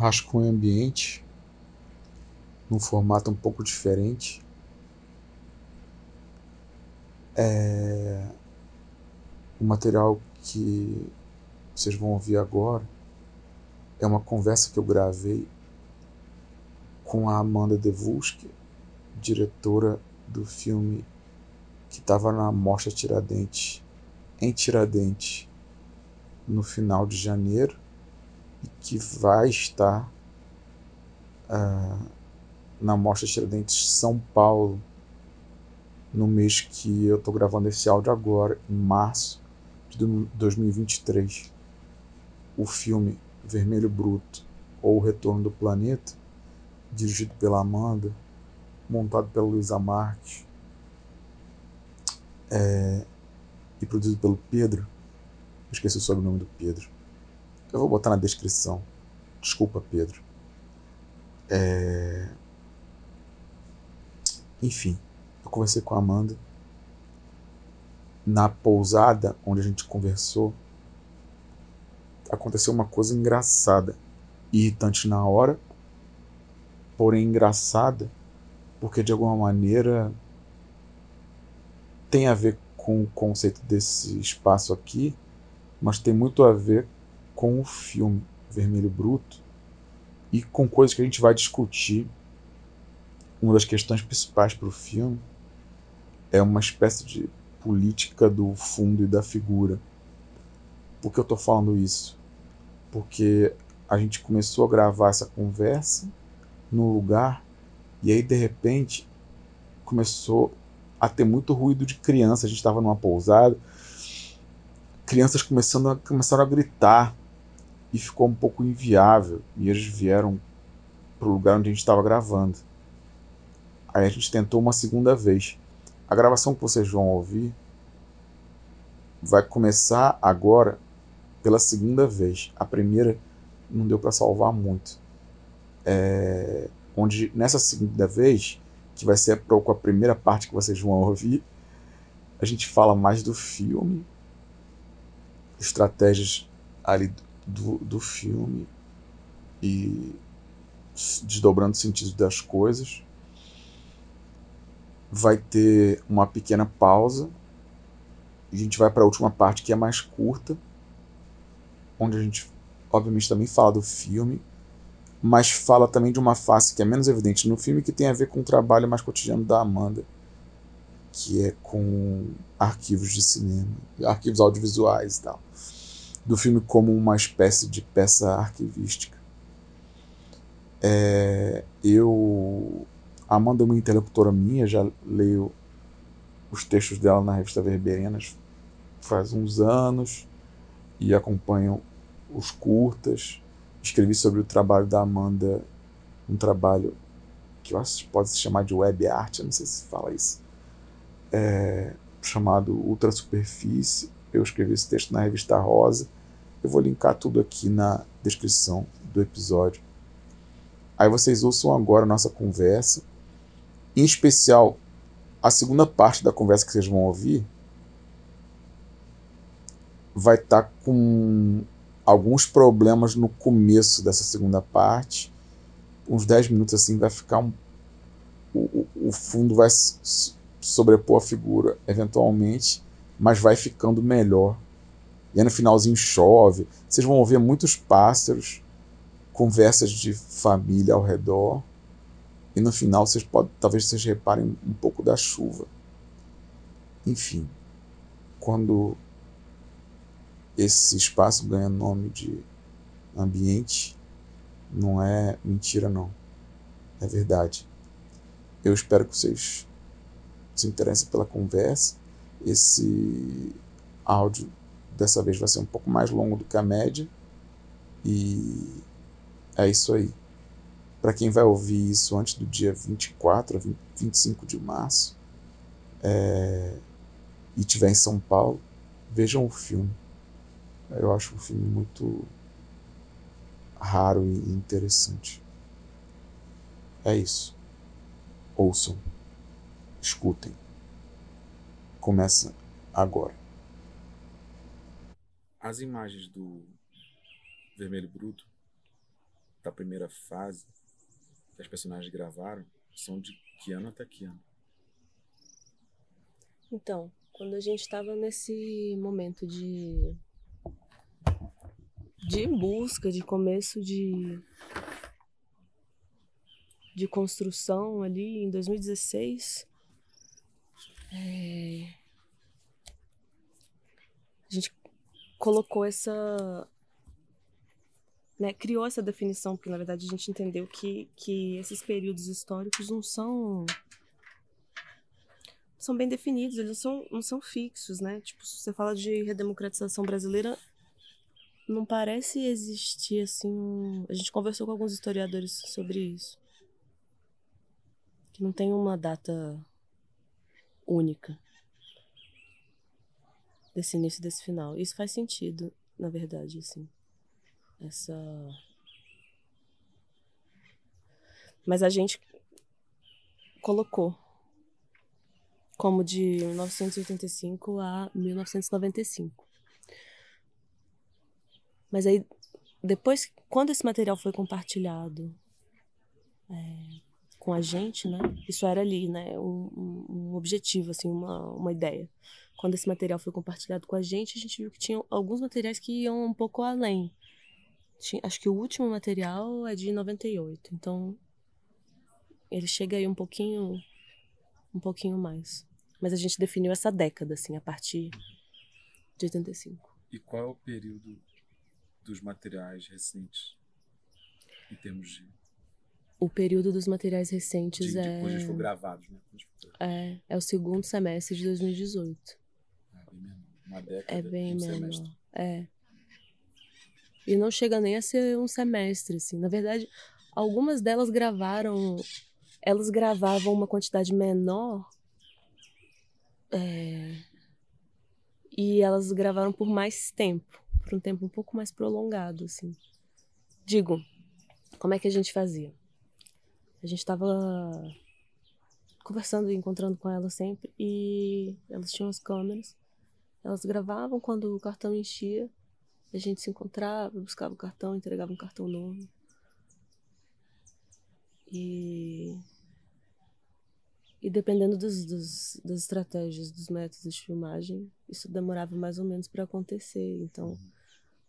rascunho ambiente num formato um pouco diferente. É... O material que vocês vão ouvir agora é uma conversa que eu gravei com a Amanda Devuski, diretora do filme que estava na Mostra Tiradentes, em Tiradentes, no final de janeiro, e que vai estar uh, na Mostra Tiradentes São Paulo, no mês que eu estou gravando esse áudio agora, em março de 2023. O filme Vermelho Bruto ou O Retorno do Planeta, dirigido pela Amanda, montado pela Luísa Marques é, e produzido pelo Pedro. Esqueci o sobrenome do Pedro. Eu vou botar na descrição. Desculpa, Pedro. É... Enfim, eu conversei com a Amanda. Na pousada onde a gente conversou, aconteceu uma coisa engraçada, irritante na hora, porém engraçada, porque de alguma maneira tem a ver com o conceito desse espaço aqui, mas tem muito a ver com o filme Vermelho Bruto e com coisas que a gente vai discutir. Uma das questões principais para o filme é uma espécie de política do fundo e da figura. Por que eu estou falando isso? Porque a gente começou a gravar essa conversa num lugar e aí de repente começou a ter muito ruído de criança. A gente estava numa pousada, crianças começando a, começaram a gritar e ficou um pouco inviável. E eles vieram para o lugar onde a gente estava gravando. Aí a gente tentou uma segunda vez. A gravação que vocês vão ouvir vai começar agora pela segunda vez. A primeira não deu para salvar muito. É, onde nessa segunda vez que vai ser a primeira parte que vocês vão ouvir. A gente fala mais do filme, estratégias ali do, do filme e desdobrando o sentido das coisas. Vai ter uma pequena pausa. A gente vai para a última parte que é mais curta, onde a gente, obviamente, também fala do filme mas fala também de uma face que é menos evidente no filme, que tem a ver com o trabalho mais cotidiano da Amanda, que é com arquivos de cinema, arquivos audiovisuais e tal. Do filme como uma espécie de peça arquivística. É, eu. Amanda é uma interlocutora minha, já leio os textos dela na revista Verberenas faz uns anos e acompanho os curtas escrevi sobre o trabalho da Amanda, um trabalho que eu acho que pode se chamar de web art, não sei se fala isso, é, chamado Ultra Superfície. Eu escrevi esse texto na revista Rosa. Eu vou linkar tudo aqui na descrição do episódio. Aí vocês ouçam agora a nossa conversa, em especial a segunda parte da conversa que vocês vão ouvir vai estar tá com alguns problemas no começo dessa segunda parte. Uns 10 minutos assim vai ficar um, o, o fundo vai sobrepor a figura eventualmente, mas vai ficando melhor. E aí no finalzinho chove. Vocês vão ouvir muitos pássaros, conversas de família ao redor. E no final vocês podem, talvez vocês reparem um pouco da chuva. Enfim, quando esse espaço ganha nome de ambiente, não é mentira não. É verdade. Eu espero que vocês se interessem pela conversa. Esse áudio dessa vez vai ser um pouco mais longo do que a média. E é isso aí. Para quem vai ouvir isso antes do dia 24 a 25 de março é, e estiver em São Paulo, vejam o filme. Eu acho um filme muito raro e interessante. É isso. Ouçam. Escutem. Começa agora. As imagens do Vermelho Bruto da primeira fase que as personagens gravaram são de que ano até que ano? Então, quando a gente estava nesse momento de de busca, de começo de de construção ali em 2016, é, a gente colocou essa né, criou essa definição, porque na verdade a gente entendeu que, que esses períodos históricos não são são bem definidos, eles são, não são fixos, né? Tipo, se você fala de redemocratização brasileira, não parece existir assim. A gente conversou com alguns historiadores sobre isso. Que não tem uma data única desse início desse final. Isso faz sentido, na verdade, assim essa. Mas a gente colocou como de 1985 a 1995. Mas aí, depois, quando esse material foi compartilhado é, com a gente, né? Isso era ali, né? Um, um, objetivo, assim, uma, uma ideia. Quando esse material foi compartilhado com a gente, a gente viu que tinha alguns materiais que iam um pouco além acho que o último material é de 98, então ele chega aí um pouquinho um pouquinho mais. Mas a gente definiu essa década assim, a partir de 85. E qual é o período dos materiais recentes em termos de o período dos materiais recentes de, é depois eles foram gravados, né? É, é o segundo semestre de 2018. É bem menor. Uma década é bem um menor. Semestre. É. E não chega nem a ser um semestre, assim. Na verdade, algumas delas gravaram. Elas gravavam uma quantidade menor. É, e elas gravaram por mais tempo. Por um tempo um pouco mais prolongado, assim. Digo, como é que a gente fazia? A gente estava conversando e encontrando com elas sempre. E elas tinham as câmeras. Elas gravavam quando o cartão enchia a gente se encontrava, buscava o cartão, entregava um cartão novo. E. E dependendo dos, dos, das estratégias, dos métodos de filmagem, isso demorava mais ou menos para acontecer. Então,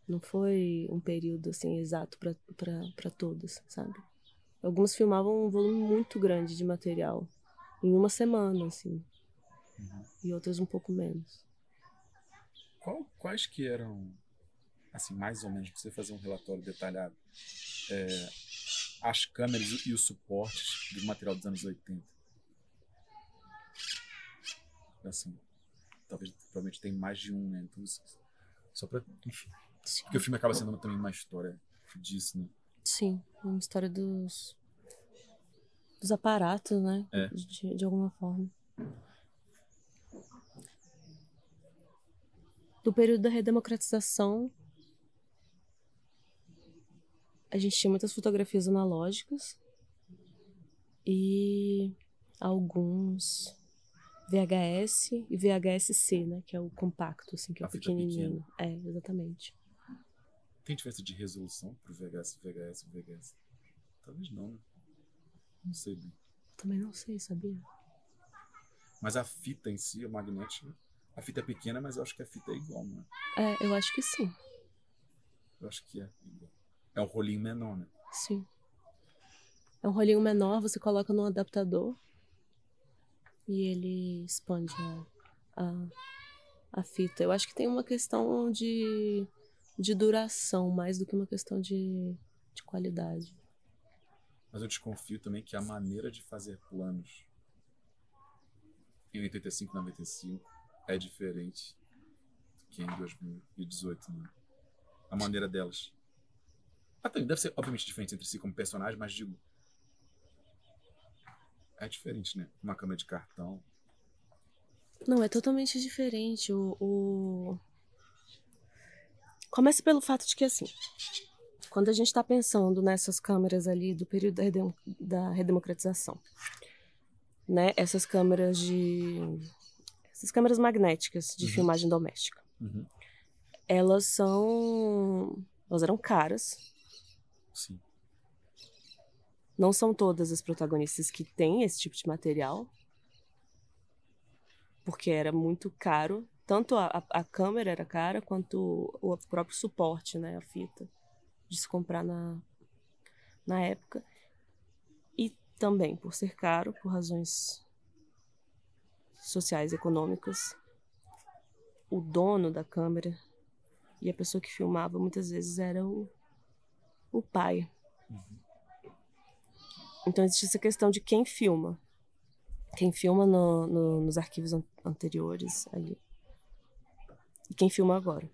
não foi um período assim exato para todas, sabe? Algumas filmavam um volume muito grande de material em uma semana, assim. Uhum. E outras um pouco menos. Qual, quais que eram assim, mais ou menos, para você fazer um relatório detalhado, é, as câmeras e os suportes do material dos anos 80. Assim, talvez provavelmente tem mais de um, né? Então, só para, enfim. Sim. Porque o filme acaba sendo também uma história disso, né? Sim, uma história dos dos aparatos, né? É. De, de alguma forma. Do período da redemocratização, a gente tinha muitas fotografias analógicas e alguns VHS e VHS-C, né? Que é o compacto, assim, que é o pequenininho. É, exatamente. Tem diferença de resolução pro VHS, VHS e VHS? Talvez não, né? Não sei bem. Também não sei, sabia? Mas a fita em si, a magnética, a fita é pequena, mas eu acho que a fita é igual, não é? É, eu acho que sim. Eu acho que é igual. É um rolinho menor, né? Sim. É um rolinho menor, você coloca num adaptador e ele expande a, a, a fita. Eu acho que tem uma questão de, de duração mais do que uma questão de, de qualidade. Mas eu desconfio também que a maneira de fazer planos em 85 95 é diferente do que em 2018, né? A maneira delas. Ah, tem, deve ser, obviamente, diferente entre si como personagem, mas digo. É diferente, né? Uma câmera de cartão. Não, é totalmente diferente. O, o... Começa pelo fato de que, assim, quando a gente está pensando nessas câmeras ali do período da, redem da redemocratização, né? Essas câmeras de. Essas câmeras magnéticas de uhum. filmagem doméstica. Uhum. Elas são. Elas eram caras, Sim. Não são todas as protagonistas que têm esse tipo de material, porque era muito caro. Tanto a, a câmera era cara, quanto o, o próprio suporte, né, a fita, de se comprar na, na época. E também por ser caro, por razões sociais, econômicas, o dono da câmera e a pessoa que filmava muitas vezes era o, o pai. Uhum. Então existe essa questão de quem filma. Quem filma no, no, nos arquivos an anteriores ali. E quem filma agora.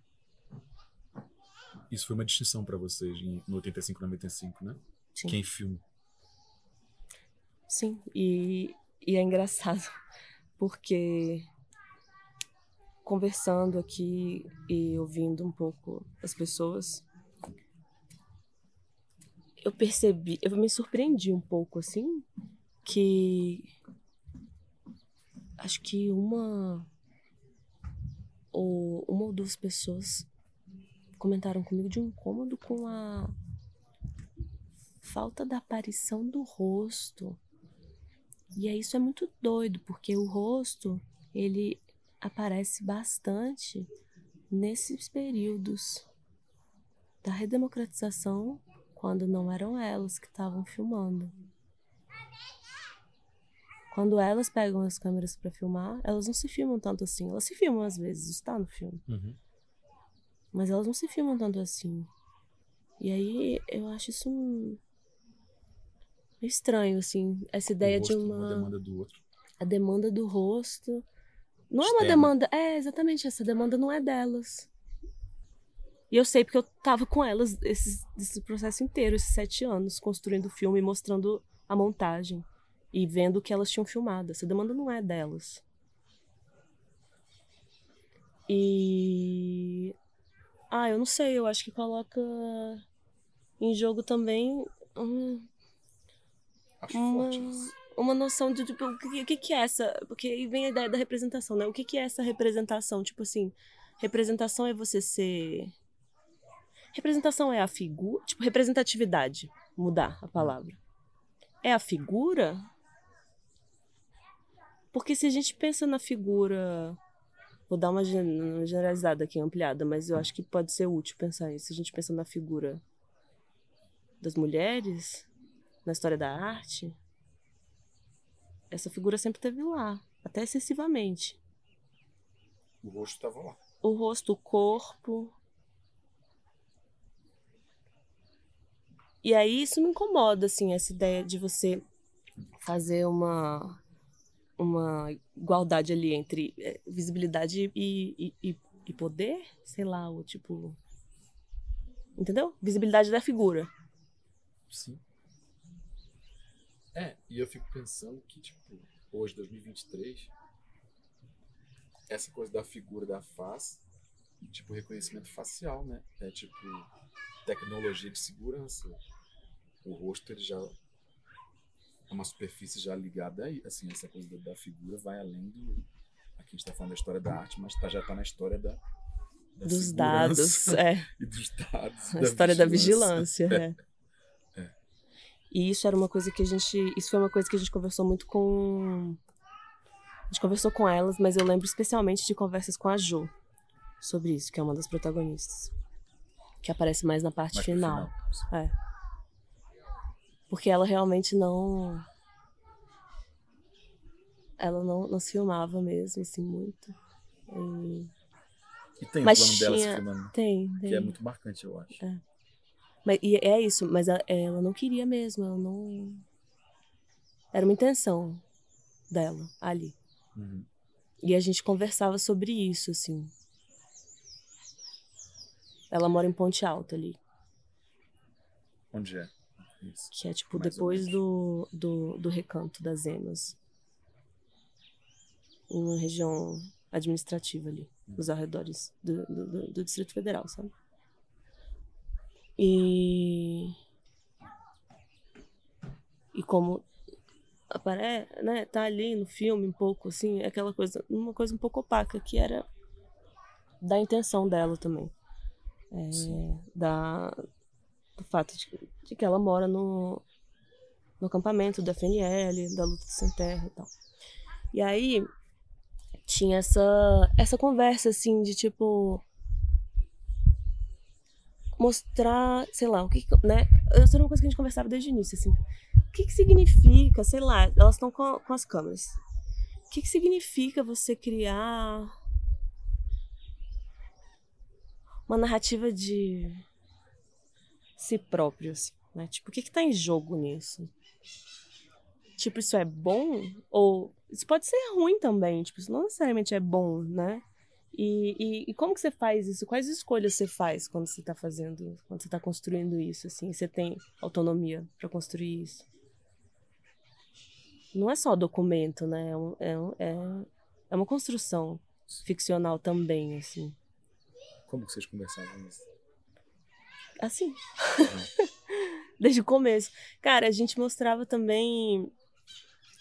Isso foi uma distinção para vocês no 85 95, né? Sim. Quem filma. Sim, e, e é engraçado porque conversando aqui e ouvindo um pouco as pessoas, eu percebi, eu me surpreendi um pouco assim, que acho que uma ou uma ou duas pessoas comentaram comigo de um incômodo com a falta da aparição do rosto. E aí isso é muito doido, porque o rosto, ele aparece bastante nesses períodos da redemocratização, quando não eram elas que estavam filmando. Quando elas pegam as câmeras para filmar, elas não se filmam tanto assim. Elas se filmam às vezes, está no filme. Uhum. Mas elas não se filmam tanto assim. E aí eu acho isso um... estranho, assim. Essa ideia de uma. Uma demanda do outro. A demanda do rosto não é uma demanda. É, exatamente, essa demanda não é delas. E eu sei porque eu tava com elas esse, esse processo inteiro, esses sete anos, construindo o filme, mostrando a montagem e vendo o que elas tinham filmado. Essa demanda não é delas. E. Ah, eu não sei, eu acho que coloca em jogo também. Um, acho uma... forte uma noção de, tipo, o que, o que, é essa. Porque aí vem a ideia da representação, né? O que, que é essa representação? Tipo assim, representação é você ser. Representação é a figura. Tipo, representatividade. Mudar a palavra. É a figura? Porque se a gente pensa na figura. Vou dar uma generalizada aqui, ampliada, mas eu acho que pode ser útil pensar isso. Se a gente pensa na figura das mulheres, na história da arte, essa figura sempre esteve lá, até excessivamente. O rosto estava lá. O rosto, o corpo. E aí isso me incomoda, assim, essa ideia de você fazer uma uma igualdade ali entre é, visibilidade e, e, e poder, sei lá, o tipo. Entendeu? Visibilidade da figura. Sim. É, e eu fico pensando que, tipo, hoje, 2023, essa coisa da figura da face, tipo, reconhecimento facial, né? É tipo, tecnologia de segurança. O rosto, ele já é uma superfície já ligada aí, assim, essa coisa da, da figura vai além do. Aqui a gente está falando da história da arte, mas tá, já está na história da. da dos dados, é. E dos dados. A história vigilância. da vigilância, é. E isso era uma coisa que a gente. Isso foi uma coisa que a gente conversou muito com. A gente conversou com elas, mas eu lembro especialmente de conversas com a Jo sobre isso, que é uma das protagonistas. Que aparece mais na parte mais final. final. É. Porque ela realmente não. Ela não, não se filmava mesmo, assim, muito. E, e tem mas o plano tinha... dela se filmando. Tem, tem. Que é muito marcante, eu acho. É. Mas, e é isso, mas ela, ela não queria mesmo, ela não. Era uma intenção dela ali. Uhum. E a gente conversava sobre isso, assim. Ela mora em Ponte Alta ali. Onde é? Isso. Que é tipo Mais depois do, do, do recanto das Emas. Uma região administrativa ali, uhum. nos arredores do, do, do Distrito Federal, sabe? E. E como aparece, né, tá ali no filme um pouco assim, aquela coisa, uma coisa um pouco opaca que era da intenção dela também. É, da do fato de, de, que ela mora no no acampamento do FNL, da luta sem terra e tal. E aí tinha essa, essa conversa, assim, de tipo. Mostrar, sei lá, o que. né? Essa era uma coisa que a gente conversava desde o início, assim. O que, que significa, sei lá, elas estão com, com as câmeras. O que, que significa você criar uma narrativa de si próprio, assim, né? Tipo, o que que tá em jogo nisso? Tipo, isso é bom? Ou isso pode ser ruim também, tipo, isso não necessariamente é bom, né? E, e, e, como que você faz isso? Quais escolhas você faz quando você está fazendo, quando você está construindo isso, assim? Você tem autonomia para construir isso? Não é só documento, né? É, é, é uma construção ficcional também, assim. Como que vocês conversavam isso? Assim. Uhum. Desde o começo. Cara, a gente mostrava também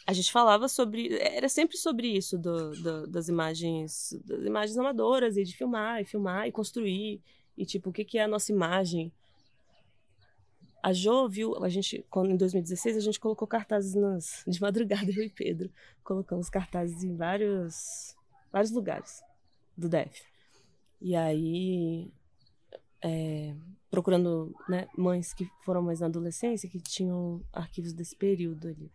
a gente falava sobre. Era sempre sobre isso, do, do, das imagens. Das imagens amadoras, e de filmar, e filmar, e construir. E tipo, o que, que é a nossa imagem? A Jo viu, a gente, quando, em 2016, a gente colocou cartazes nas, de madrugada, eu e Pedro. Colocamos cartazes em vários, vários lugares do DEF. E aí, é, procurando né, mães que foram mais na adolescência, que tinham arquivos desse período ali.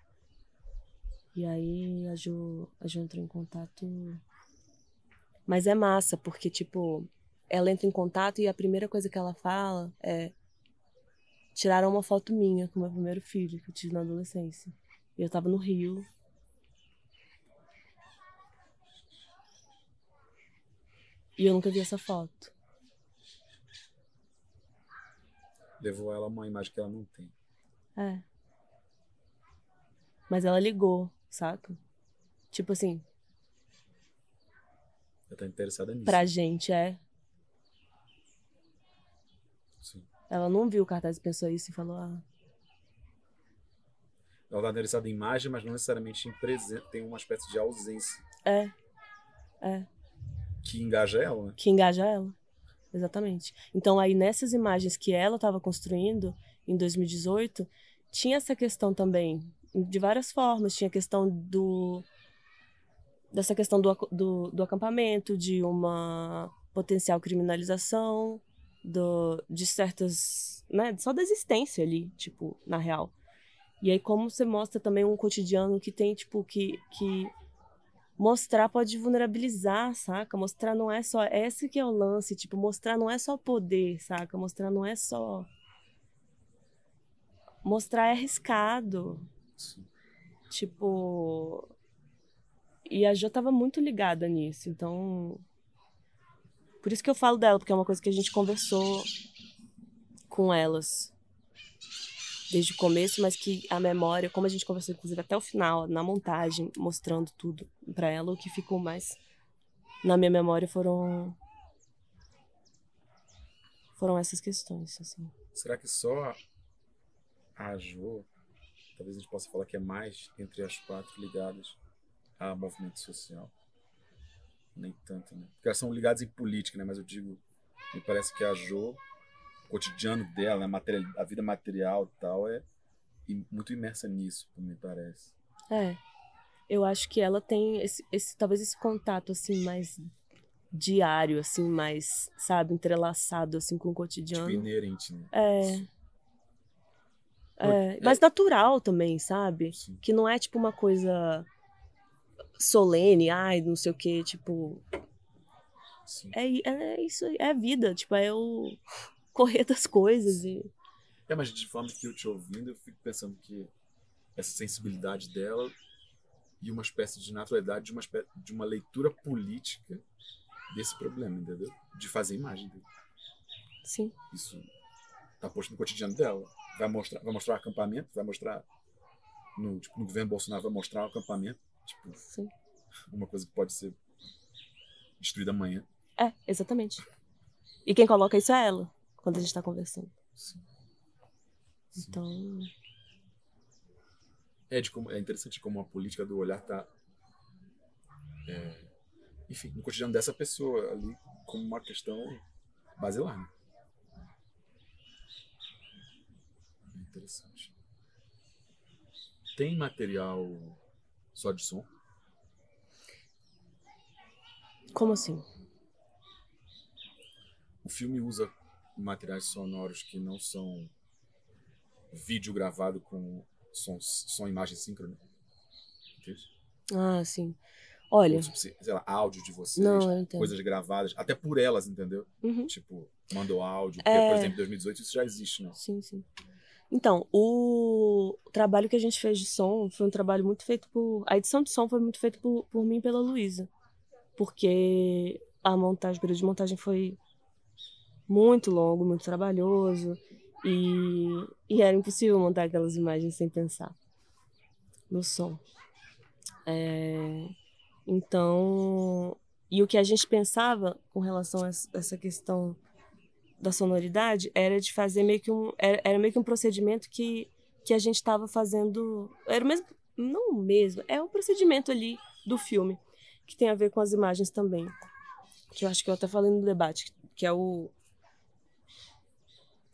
E aí a Ju, a Ju entrou em contato. Mas é massa, porque, tipo, ela entra em contato e a primeira coisa que ela fala é: tiraram uma foto minha com o meu primeiro filho, que eu tive na adolescência. E eu tava no Rio. E eu nunca vi essa foto. Levou ela a uma imagem que ela não tem. É. Mas ela ligou saca? Tipo assim. Ela tá interessada nisso. Pra gente, é. Sim. Ela não viu o cartaz e pensou isso e falou, ah. Ela tá interessada em imagem, mas não necessariamente em presença. Tem uma espécie de ausência. É. É. Que engaja ela, né? Que engaja ela. Exatamente. Então, aí, nessas imagens que ela estava construindo em 2018, tinha essa questão também de várias formas. Tinha a questão do dessa questão do, do, do acampamento, de uma potencial criminalização, do, de certas. Né, só da existência ali, tipo, na real. E aí, como você mostra também um cotidiano que tem, tipo, que. que mostrar pode vulnerabilizar, saca? Mostrar não é só. Esse que é o lance, tipo, mostrar não é só poder, saca? Mostrar não é só. Mostrar é arriscado. Tipo. E a Jo tava muito ligada nisso, então. Por isso que eu falo dela, porque é uma coisa que a gente conversou com elas desde o começo, mas que a memória, como a gente conversou inclusive até o final, na montagem, mostrando tudo para ela, o que ficou mais na minha memória foram foram essas questões, assim. Será que só a Jo talvez a gente possa falar que é mais entre as quatro ligadas a movimento social. Nem tanto, né? Porque elas são ligadas em política, né? Mas eu digo, me parece que a Jo, o cotidiano dela, né? a vida material e tal, é muito imersa nisso, me parece. É. Eu acho que ela tem esse, esse talvez esse contato assim mais diário, assim, mais, sabe, entrelaçado assim com o cotidiano. Tipo, inerente, né? É. É, mas natural também, sabe? Sim. Que não é tipo uma coisa solene, ai, não sei o que, tipo. É, é isso, é a vida, tipo, é o correr das coisas. E... É, mas de forma que eu te ouvindo, eu fico pensando que essa sensibilidade dela e uma espécie de naturalidade de uma, espécie, de uma leitura política desse problema, entendeu? De fazer imagem. Sim. Isso tá posto no cotidiano dela vai mostrar, vai mostrar o acampamento, vai mostrar no, tipo, no governo Bolsonaro vai mostrar o acampamento, tipo, Sim. uma coisa que pode ser destruída amanhã. É, exatamente. E quem coloca isso é ela, quando a gente está conversando. Sim. Sim. Então. É, de como, é interessante como a política do olhar tá. É, enfim, no cotidiano dessa pessoa ali, como uma questão basilar. Né? Interessante. tem material só de som? Como assim? O filme usa materiais sonoros que não são vídeo gravado com som, som imagem síncrona. Entende? Ah, sim. Olha. Ou, tipo, sei lá, áudio de vocês, Não, coisas gravadas, até por elas, entendeu? Uhum. Tipo, mandou áudio. Porque, É. por exemplo, em 2018 isso já existe, não? Sim, sim. Então, o trabalho que a gente fez de som foi um trabalho muito feito por. A edição de som foi muito feita por, por mim e pela Luísa. Porque a montagem, o período de montagem foi muito longo, muito trabalhoso. E, e era impossível montar aquelas imagens sem pensar no som. É, então, e o que a gente pensava com relação a essa- essa questão da sonoridade era de fazer meio que um era, era meio que um procedimento que que a gente estava fazendo era o mesmo não o mesmo é um procedimento ali do filme que tem a ver com as imagens também que eu acho que eu até falei no debate que é o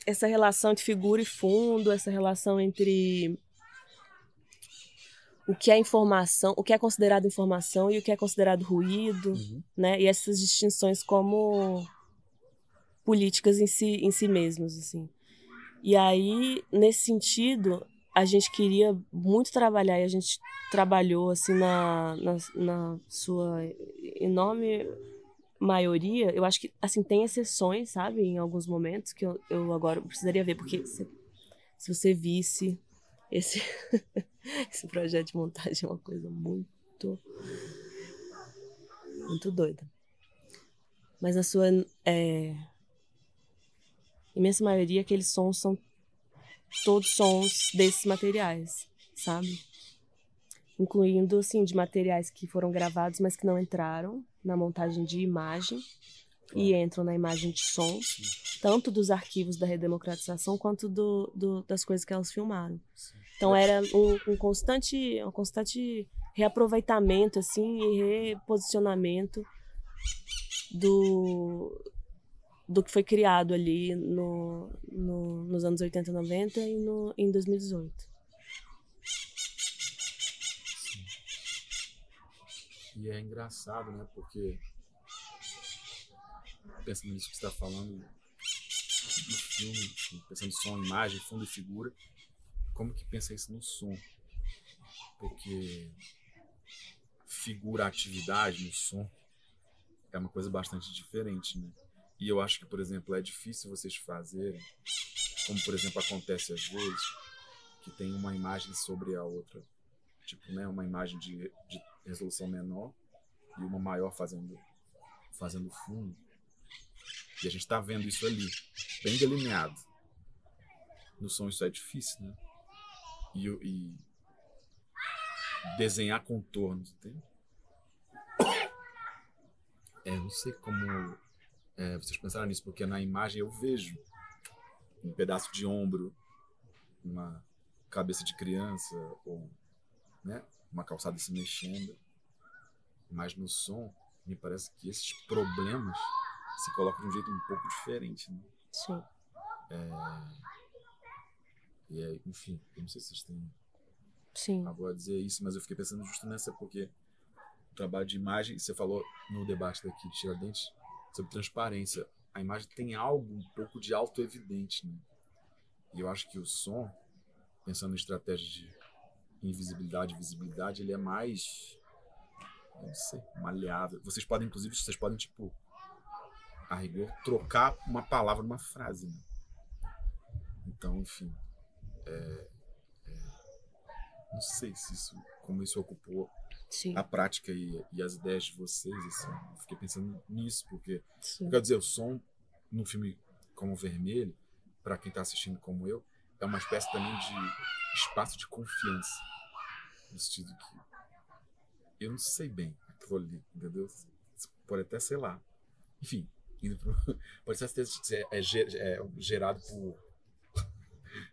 essa relação entre figura e fundo essa relação entre o que é informação o que é considerado informação e o que é considerado ruído Uhum. né? E essas distinções como políticas em si, em si mesmos, assim. E aí, nesse sentido, a gente queria muito trabalhar e a gente trabalhou, assim, na, na, na sua enorme maioria. Eu acho que, assim, tem exceções, sabe? Em alguns momentos que eu, eu agora precisaria ver, porque se, se você visse esse, esse projeto de montagem é uma coisa muito muito doida. Mas na sua é, imensa maioria, aqueles sons são todos sons desses materiais, sabe? Incluindo, assim, de materiais que foram gravados, mas que não entraram na montagem de imagem e entram na imagem de som, tanto dos arquivos da redemocratização quanto do, do- das coisas que elas filmaram. Então era um, um constante, um constante reaproveitamento assim e reposicionamento do do que foi criado ali no, no- nos anos 80, 90 e no, em 2018. E é engraçado, né? Porque pensando nisso que está falando no filme, pensando em som, imagem, fundo e figura, como que pensa isso no som? Porque figura, atividade no som é uma coisa bastante diferente, né? E eu acho que, por exemplo, é difícil vocês fazerem, como por exemplo acontece às vezes, que tem uma imagem sobre a outra, tipo, né, uma imagem de, de resolução menor e uma maior fazendo fazendo fundo. E a gente está vendo isso ali, bem delineado. No som isso é difícil, né? E, e desenhar contornos, entende? É, não sei como é, vocês pensaram nisso, porque na imagem eu vejo um pedaço de ombro, uma cabeça de criança, ou né, uma calçada se mexendo. Mas no som, me parece que esses problemas se colocam de um jeito um pouco diferente. Né? Sim. E é, enfim, eu não sei se vocês têm Sim. algo a dizer isso, mas eu fiquei pensando justo nessa, porque o trabalho de imagem, você falou no debate daqui de Tiradentes sobre transparência. A imagem tem algo um pouco de auto-evidente, né? E eu acho que o som, pensando em estratégia de invisibilidade e visibilidade, ele é mais, não sei, maleável. Vocês podem, inclusive, vocês podem, tipo, a rigor, trocar uma palavra numa frase, né? Então, enfim, não sei se isso, como isso ocupou Sim. a prática e, e as ideias de vocês, assim. Eu fiquei pensando nisso, porque, quer dizer, o som num filme como Vermelho, para quem tá assistindo como eu, é uma espécie também de espaço de confiança. No sentido que eu não sei bem aquilo ali, entendeu? Pode até, sei lá. Enfim, indo pro, pode ser é, ge- é gerado por.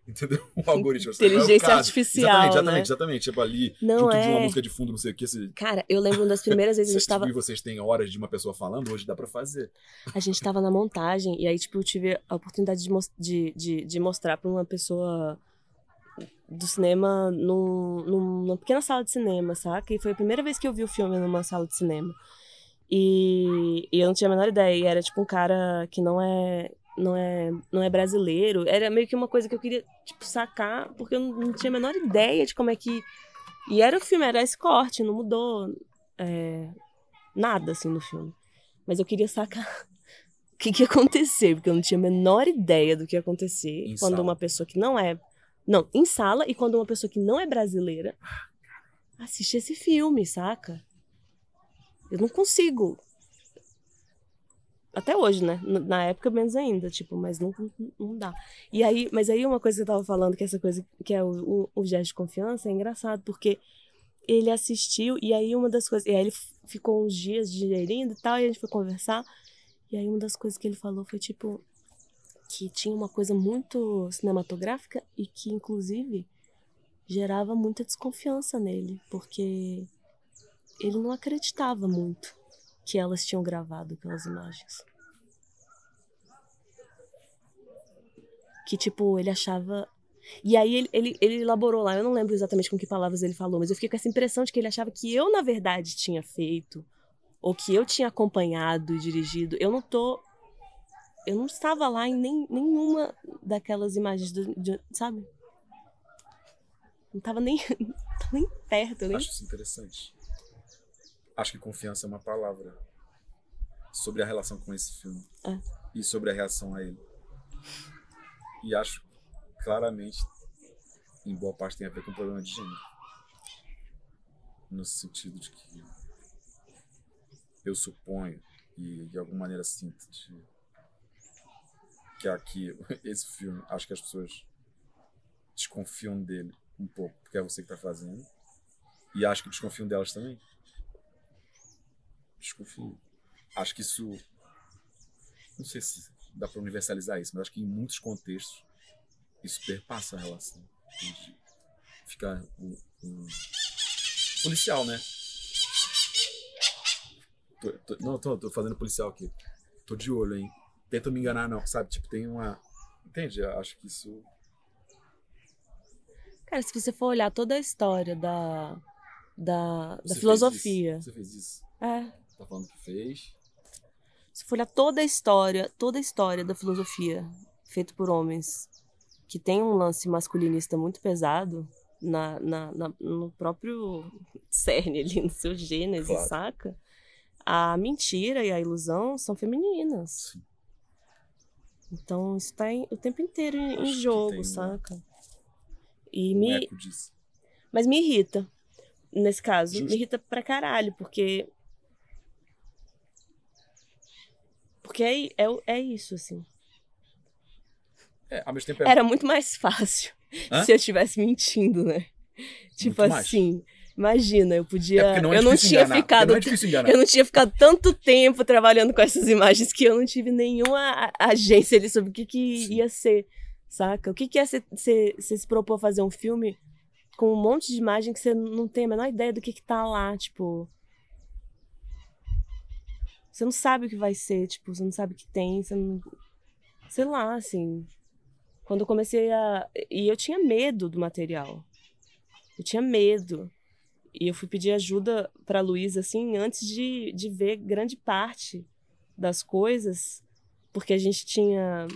Entendeu? Um algoritmo. assim, é Inteligência caso. artificial, Exatamente, exatamente, né? exatamente. Tipo ali, Não junto de uma é. música de fundo, não sei o que. Esse, Cara, eu lembro uma das primeiras vezes a gente tava e vocês têm horas de uma pessoa falando, hoje dá pra fazer. a gente tava na montagem e aí, tipo, eu tive a oportunidade de, de, de, de mostrar pra uma pessoa do cinema num, numa pequena sala de cinema, saca? E foi a primeira vez que eu vi o filme numa sala de cinema. E, e eu não tinha a menor ideia. E era tipo um cara que não é não é não é brasileiro. Era meio que uma coisa que eu queria tipo sacar, porque eu não, tinha a menor ideia de como é que e era o filme, era esse corte, não mudou é, nada assim no filme. Mas eu queria sacar o que, que ia acontecer, porque eu não tinha a menor ideia do que ia acontecer Em quando sala. uma pessoa que não é. Não, em sala e quando uma pessoa que não é brasileira assiste esse filme, saca? Eu não consigo. Até hoje, né? Na época, menos ainda, tipo, mas não, não- dá. E aí, mas aí uma coisa que eu tava falando, que essa coisa que é o, o, o gesto de confiança, é engraçado, porque ele assistiu, e aí uma das coisas. E aí ele ficou uns dias digerindo e tal, e a gente foi conversar. E aí uma das coisas que ele falou foi tipo. Que tinha uma coisa muito cinematográfica e que, inclusive, gerava muita desconfiança nele, porque ele não acreditava muito que elas tinham gravado aquelas imagens. Que, tipo, ele achava. E aí ele, ele, ele elaborou lá, eu não lembro exatamente com que palavras ele falou, mas eu fiquei com essa impressão de que ele achava que eu, na verdade, tinha feito, ou que eu tinha acompanhado e dirigido. Eu não tô. Eu não estava lá em nem, nenhuma daquelas imagens, do, de- sabe? Não tava nem, nem perto, nem Acho isso interessante. Acho que confiança é uma palavra sobre a relação com esse filme É. e sobre a reação a ele. E acho claramente, em boa parte, tem a ver com o problema de gênero. No sentido de que eu suponho, e de alguma maneira sinto, de, que aqui, esse filme, acho que as pessoas desconfiam dele um pouco, porque é você que está fazendo. E acho que desconfiam delas também. Desconfio. Acho que isso. Não sei se dá para universalizar isso, mas acho que em muitos contextos isso perpassa a relação. Ficar um, um policial, né? Tô- tô- não, tô, tô fazendo policial aqui. Tô de olho, hein? Tenta me enganar, não, sabe? Tipo, tem uma. Entende? Acho que isso. Cara, se você for olhar toda a história da, da, da Você fez filosofia. isso? Você fez isso? É. Tá falando que fez? Se for olhar toda a história, toda a história da filosofia feita por homens, que tem um lance masculinista muito pesado na, na, na- no próprio cerne ali, no seu gênese, Claro. saca? A mentira e a ilusão são femininas. Sim. Então isso tá em- o tempo inteiro em, em jogo, um- saca? E Um me. Mas me irrita, nesse caso. Justo. Me irrita pra caralho, porque. Porque é, é, é isso, assim. É, ao mesmo tempo é. Era muito mais fácil Hã? se eu estivesse mentindo, né? Tipo Muito mais. assim, imagina, eu podia. É não é eu não tinha enganar, ficado. Não é. Eu não tinha ficado tanto tempo trabalhando com essas imagens que eu não tive nenhuma agência ali sobre o que, que Sim. ia ser, saca? O que, que é você se propor a fazer um filme com um monte de imagem que você não tem a menor ideia do que, que tá lá, tipo. Você não sabe o que vai ser, tipo, você não sabe o que tem, você não. Sei lá, assim. Quando eu comecei a. E eu tinha medo do material. Eu tinha medo. E eu fui pedir ajuda pra Luísa, assim, antes de, de ver grande parte das coisas, porque a gente tinha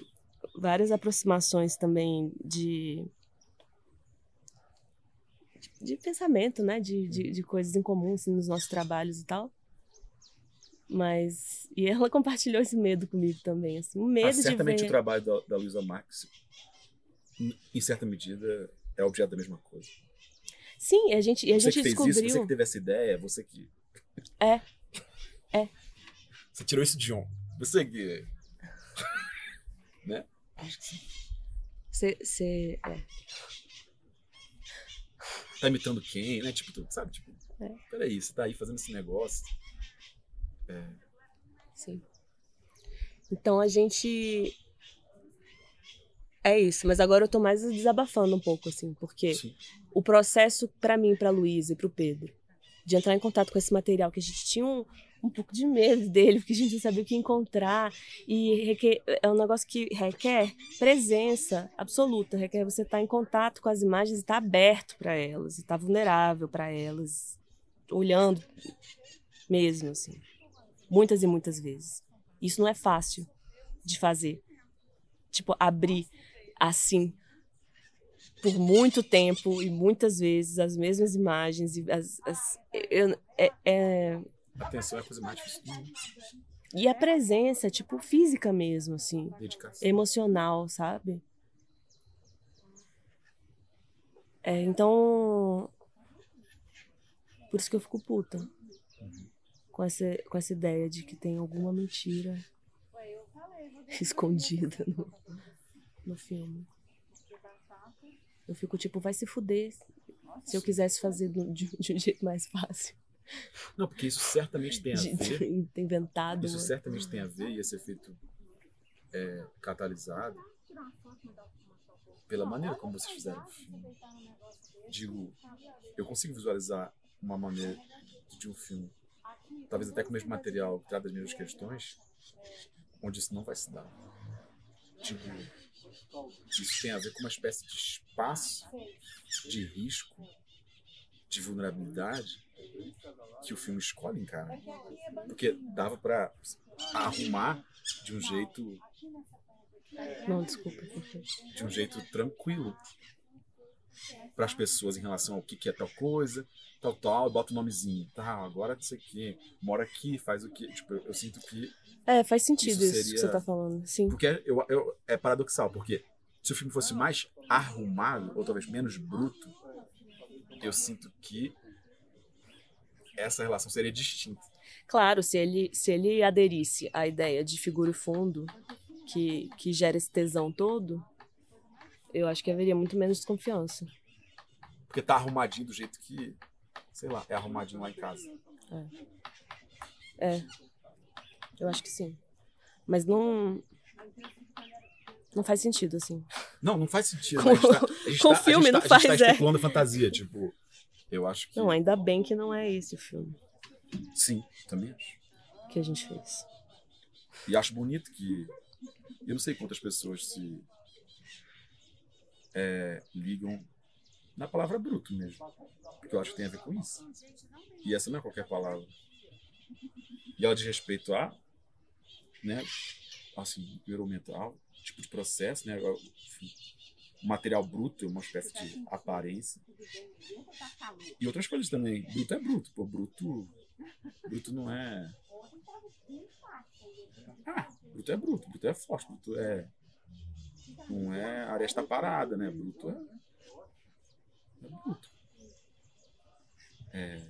várias aproximações também de. de pensamento, né? De, de, de coisas em comum, assim, nos nossos trabalhos e tal. Mas. E ela compartilhou esse medo comigo também, assim. O medo Ah, de certamente ver. o trabalho da, da Luísa Marx, em- certa medida, é objeto da mesma coisa. Sim, a gente, e a você gente que fez descobriu. isso, você que teve essa ideia, você que. É. É. Você tirou isso de onde? Você que. né? Acho que sim. Você, você, é. Tá imitando quem, né? Tipo, tu- sabe? Tipo, É. peraí, você tá aí fazendo esse negócio. Sim. Então a gente. É isso, mas agora eu tô mais desabafando um pouco, assim, porque Sim. o processo pra mim, pra Luísa e pro Pedro, de entrar em contato com esse material, que a gente tinha um, um pouco de medo dele, porque a gente não sabia o que encontrar. E requer, é um negócio que requer presença absoluta, requer você estar em contato com as imagens e estar aberto para elas, estar vulnerável para elas, olhando mesmo, assim. Muitas e muitas vezes. Isso não é fácil de fazer. Tipo, abrir assim por muito tempo e muitas vezes as mesmas imagens e as, as eu, é, é... Atenção é a coisa mais difícil. E a presença, tipo, física mesmo, assim. Dedicação. Emocional, sabe? É, então. Por isso que eu fico puta. Com, essa, com essa ideia de que tem alguma mentira escondida no, no filme. Eu fico tipo, vai se fuder se eu quisesse fazer de, de um jeito mais fácil. Não, porque isso certamente tem a ver. inventado. Isso certamente tem a ver, e esse efeito é, catalisado pela maneira como vocês fizeram o filme. Digo, eu consigo visualizar uma maneira de um filme, talvez até com o mesmo material que trata das mesmas questões, onde isso não vai se dar. Digo, isso tem a ver com uma espécie de espaço de risco, de vulnerabilidade que o filme escolhe encarar. Porque dava para arrumar de um jeito. Não, desculpa. De um jeito tranquilo para as pessoas em relação ao que, que é tal coisa, tal, tal, bota o um nomezinho. Tá, agora não sei o que, mora aqui, faz o que. Tipo, eu, eu, sinto que. É, faz sentido isso, seria... isso que você tá falando, sim. Porque eu, eu, é paradoxal, porque se o filme fosse mais arrumado, ou talvez menos bruto, eu sinto que essa relação seria distinta. Claro, se ele, se ele aderisse à ideia de figura e fundo, que, que gera esse tesão todo, eu acho que haveria muito menos desconfiança. Porque tá arrumadinho do jeito que, sei lá, é arrumadinho lá em casa. É. É. Eu acho que sim. Mas não. Não faz sentido, assim. Não, não faz sentido. Com, tá, com tá, filme não faz, a gente tá é. fantasia, tipo... Eu acho que... Não, ainda bem que não é esse o filme. Sim, também acho. Que a gente fez. E acho bonito que... Eu não sei quantas pessoas se... É, ligam na palavra bruto mesmo. Porque eu acho que tem a ver com isso. E essa não é qualquer palavra. E ela diz respeito a... Né, assim, primeiro momento, tipo de processo, né? O material bruto, uma espécie de aparência. E outras coisas também. Bruto é bruto, pô. Bruto. Bruto não é. Ah, bruto é bruto, bruto é forte, bruto é. Não é aresta parada, né? Bruto é. É bruto. É.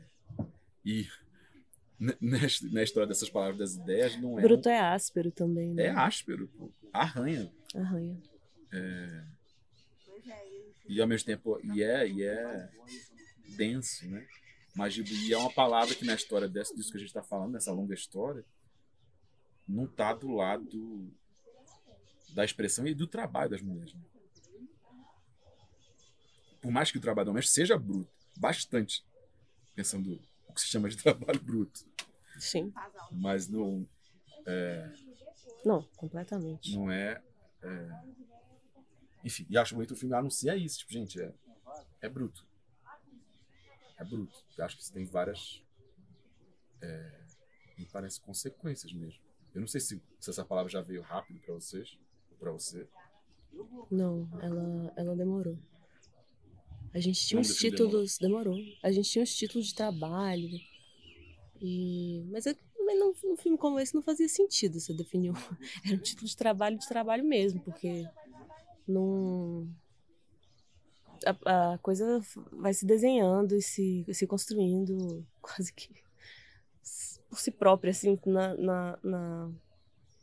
E na história dessas palavras das ideias não é. Bruto é áspero também, né? É áspero, arranha. Arranha. É... E ao mesmo tempo, e é, e é denso, né? Mas e é uma palavra que na história dessa, disso que a gente está falando, nessa longa história, não está do lado da expressão e do trabalho das mulheres. Né? Por mais que o trabalho doméstico seja bruto, bastante, pensando o que se chama de trabalho bruto. Sim. Mas não. É, não, completamente. Não é, é. Enfim, e acho bonito o filme anuncia isso. Tipo, gente, é, é bruto. É bruto. Eu acho que isso tem várias. É, me parece consequências mesmo. Eu não sei se, se essa palavra já veio rápido para vocês, para você. Não, ela, ela demorou. A gente tinha uns títulos. Demorou. demorou. A gente tinha uns títulos de trabalho. E... Mas eu num, num filme como esse não fazia sentido você definir. Era um título de trabalho de trabalho mesmo, porque não. A, a, coisa vai se desenhando e se, se construindo quase que por si própria, assim, na, na, na,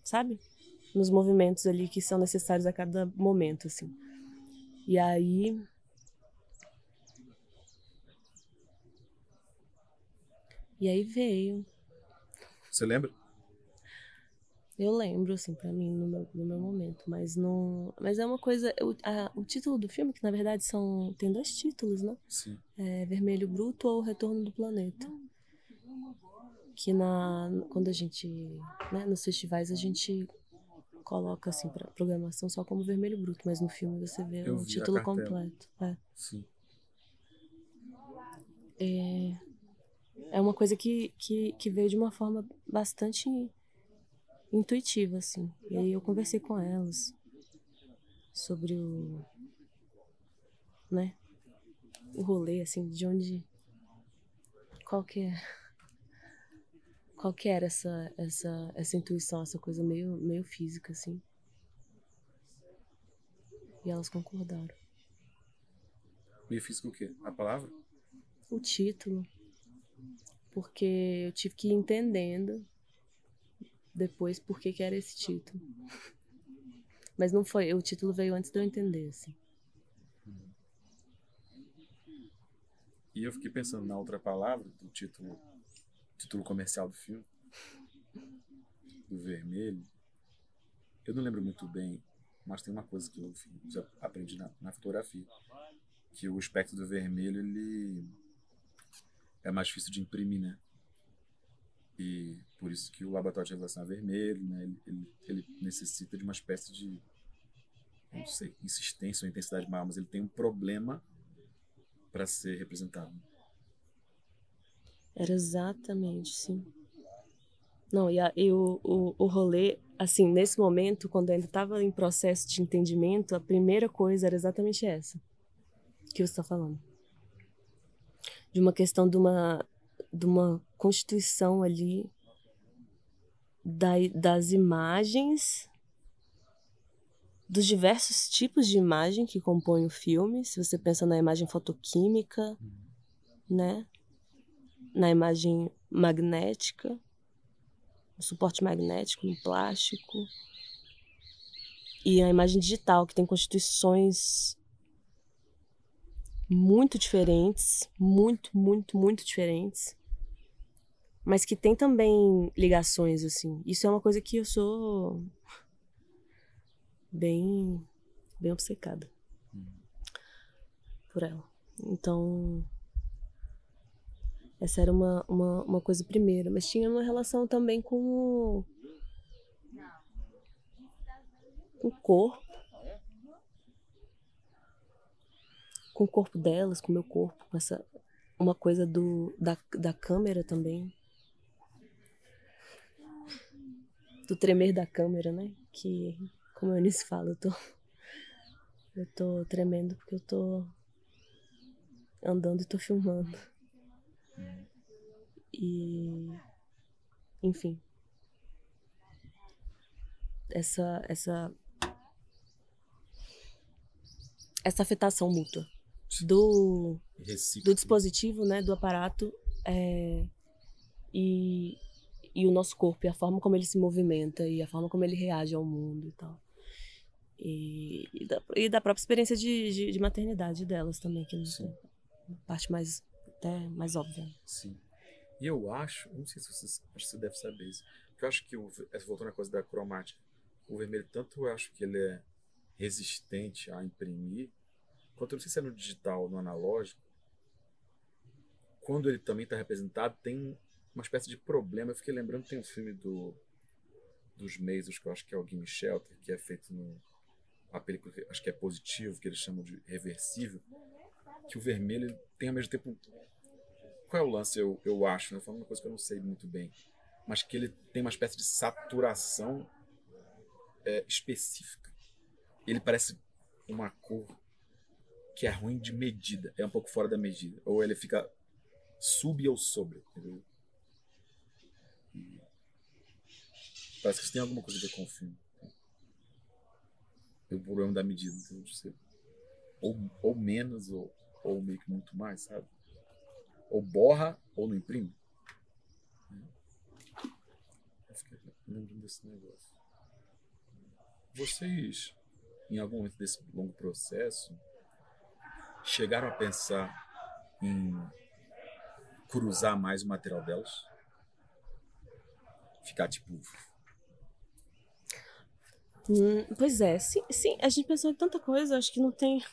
sabe? Nos movimentos ali que são necessários a cada momento, assim. E aí. E aí veio você lembra? Eu lembro, assim, para mim, no meu, no meu momento, mas não. Mas é uma coisa. O, a, o título do filme, que na verdade são. Tem dois títulos, né? Sim. É Vermelho Bruto ou Retorno do Planeta. que na quando a gente, né, nos festivais a gente coloca assim para programação só como vermelho bruto, mas no filme você vê Eu o título completo. É. Sim. é, é uma coisa que, que, que veio de uma forma bastante intuitiva, assim. E aí eu conversei com elas sobre o. né? O rolê, assim, de onde. Qual que é. Qual que era essa, essa, essa intuição, essa coisa meio, meio física, assim. E elas concordaram. Meio físico o quê? A palavra? o título, porque eu tive que ir entendendo depois por que, que era esse título. Mas não foi, o título veio antes de eu entender, assim. E eu fiquei pensando na outra palavra do título, título comercial do filme, do vermelho. Eu não lembro muito bem, mas tem uma coisa que eu aprendi na, na fotografia, que o espectro do vermelho ele é mais difícil de imprimir, né? E por isso que o laboratório de revelação é vermelho, né? Ele, ele, ele necessita de uma espécie de, não sei, insistência ou intensidade maior, mas ele tem um problema para ser representado. Era exatamente, sim. Não, e, a, e o, o, o rolê, assim, nesse momento, quando eu ainda estava em processo de entendimento, a primeira coisa era exatamente essa que você está falando. De uma questão de uma, de uma constituição ali da, das imagens, dos diversos tipos de imagem que compõem o filme. Se você pensa na imagem fotoquímica, né? Na imagem magnética, no suporte magnético, no plástico. E a imagem digital, que tem constituições muito diferentes, muito, muito, muito diferentes, mas que tem também ligações assim. Isso é uma coisa que eu sou bem, bem obcecada por ela. Então, essa era uma, uma, uma coisa primeira, mas tinha uma relação também com o, com o corpo com o corpo delas, com o meu corpo, com essa uma coisa do da, da câmera também. Do tremer da câmera, né? Que, como a Eunice fala, eu tô eu tô tremendo porque eu tô andando e tô filmando. E enfim. Essa essa essa afetação mútua do, Reciclo. do dispositivo, né, do aparato é, e, e o nosso corpo, e a forma como ele se movimenta, e a forma como ele reage ao mundo e tal. E, e, da, e da própria experiência de, de, de maternidade delas também, que é a parte mais, até mais óbvia. Sim. E eu acho, não sei se você, acho que você deve saber isso, que eu acho que, essa voltando à coisa da cromática, o vermelho, tanto eu acho que ele é resistente a imprimir, quanto eu não sei se é no digital ou no analógico, quando ele também está representado, tem uma espécie de problema. Eu fiquei lembrando, tem um filme do dos Mesos, que eu acho que é o Gimme Shelter, que é feito no a película, acho que é positivo, que eles chamam de reversível, que o vermelho tem ao mesmo tempo qual é o lance, eu, eu acho, né? Falando uma coisa que eu não sei muito bem, mas que ele tem uma espécie de saturação é, específica. Ele parece uma cor que é ruim de medida, é um pouco fora da medida. Ou ele fica sub ou sobre, entendeu? Parece que isso tem alguma coisa a ver com o filme. O problema da medida, entendeu? Ou, ou menos, ou, ou meio que muito mais, sabe? Ou borra, ou não imprime. Lembrando desse negócio. Vocês, em algum momento desse longo processo, chegaram a pensar em cruzar mais o material delas? Ficar tipo. Hum, pois é, sim, sim, a gente pensou em tanta coisa, acho que não tem.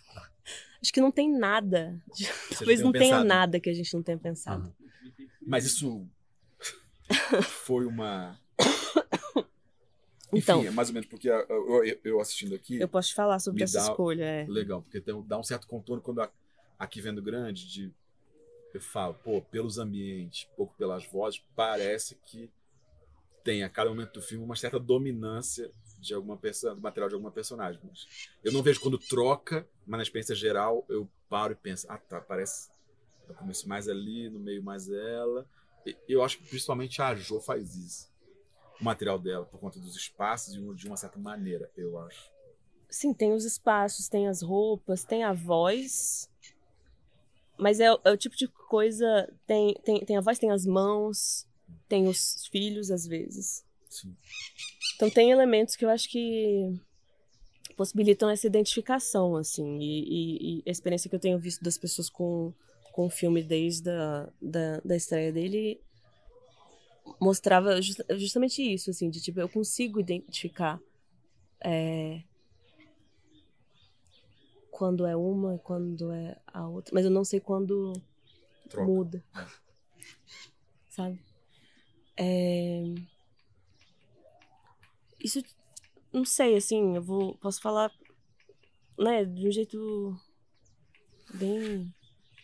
Acho que não tem nada. Talvez não tenha pensado. nada que a gente não tenha pensado. Mas isso. foi uma. Então. Enfim, é mais ou menos porque eu, eu, eu assistindo aqui. Eu posso te falar sobre essa dá- escolha. É. Legal, porque tem- dá um certo contorno quando aqui vendo grande, de, eu falo, pô, pelos ambientes, pouco pelas vozes, parece que tem a cada momento do filme uma certa dominância de alguma do material de alguma personagem. Mas eu não vejo quando troca, mas na experiência geral eu paro e penso, ah tá, parece no começo mais ali, no meio mais ela. E- Eu acho que principalmente a Jo faz isso. O material dela, por conta dos espaços e de uma certa maneira, eu acho. Sim, tem os espaços, tem as roupas, tem a voz. Mas é, é o tipo de coisa. Tem, tem, tem a voz, tem as mãos, tem os filhos, às vezes. Sim. Então tem elementos que eu acho que possibilitam essa identificação, assim. E, e- e a experiência que eu tenho visto das pessoas com, com o filme desde a da, da estreia dele mostrava just- justamente isso, assim, de tipo, eu consigo identificar é, quando é uma e quando é a outra, mas eu não sei quando Troca. muda. Sabe? É... Isso, não sei, assim, eu vou, posso falar, né, de um jeito bem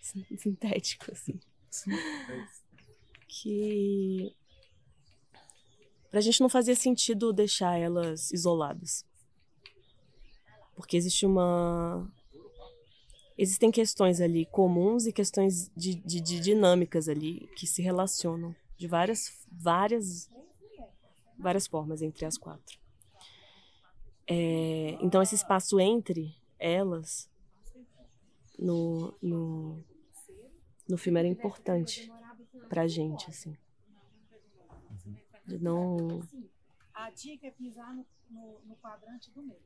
sin- sintético, assim. Que pra gente não fazia sentido deixar elas isoladas. Porque existe uma. Existem questões ali comuns e questões de, de, de dinâmicas ali que se relacionam de várias, várias, várias formas entre as quatro. É, então, esse espaço entre elas no, no, no filme era importante pra gente, assim. De não, A dica é pisar no, quadrante do meio.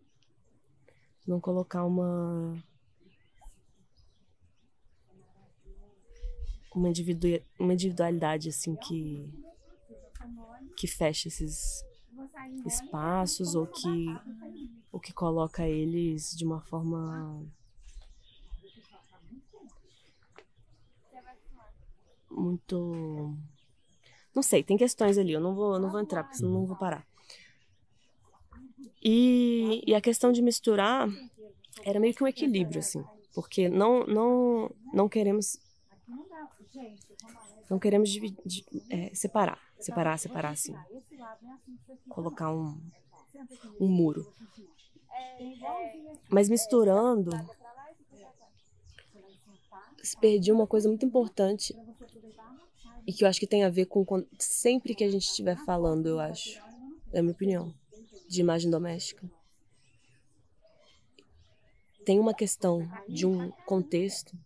não colocar uma uma, individu- uma individualidade assim que que fecha esses espaços ou que ou que coloca eles de uma forma muito não sei tem questões ali eu não vou eu não vou entrar porque senão não vou parar e, e a questão de misturar era meio que um equilíbrio, assim. Porque não, não, não queremos. Não queremos dividir, é, separar. Separar, separar, assim. Colocar um, um muro. Mas misturando. Se perdia uma coisa muito importante. E que eu acho que tem a ver com. Sempre que a gente estiver falando, eu acho. É a minha opinião de imagem doméstica. Tem uma questão de um contexto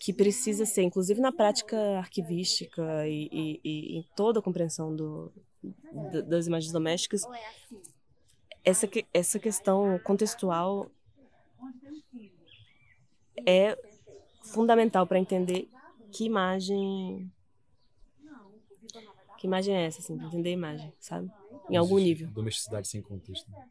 que precisa ser, inclusive na prática arquivística e, e- e em toda a compreensão do, da- das imagens domésticas, essa, essa questão contextual é fundamental para entender que imagem que imagem é essa, assim, entender a imagem, sabe? Em algum nível. Domesticidade sem contexto. né?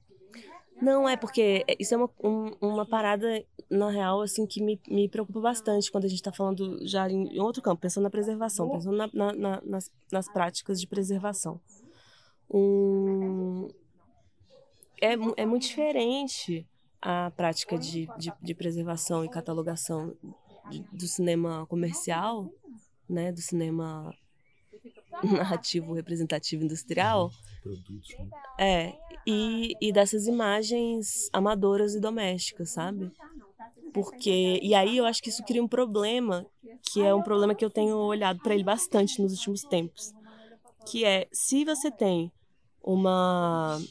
Não, é porque isso é uma, um- uma parada, na real, assim, que me, me preocupa bastante quando a gente está falando já em, outro campo, pensando na preservação, pensando na- na- na- nas, nas práticas de preservação. Um, é, é muito diferente a prática de, de, de preservação e catalogação do cinema comercial, né, do cinema narrativo, representativo, industrial, Produtos. Né? é, e, e dessas imagens amadoras e domésticas, sabe? Porque. E aí eu acho que isso cria um problema, que é um problema que eu tenho olhado para ele bastante nos últimos tempos. Que é, se você tem uma.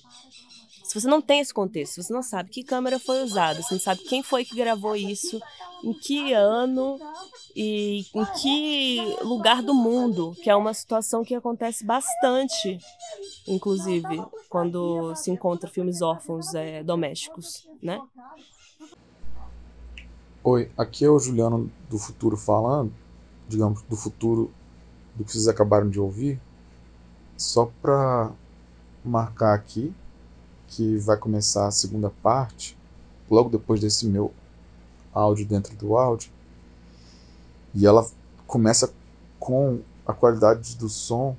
Você não tem esse contexto, você não sabe que câmera foi usada, você não sabe quem foi que gravou isso, em que ano e em que lugar do mundo, que é uma situação que acontece bastante inclusive, quando se encontra filmes órfãos é, domésticos, né? Oi, aqui é o Juliano do futuro falando, digamos, do futuro do que vocês acabaram de ouvir, só para marcar aqui que vai começar a segunda parte, logo depois desse meu áudio dentro do áudio, e ela começa com a qualidade do som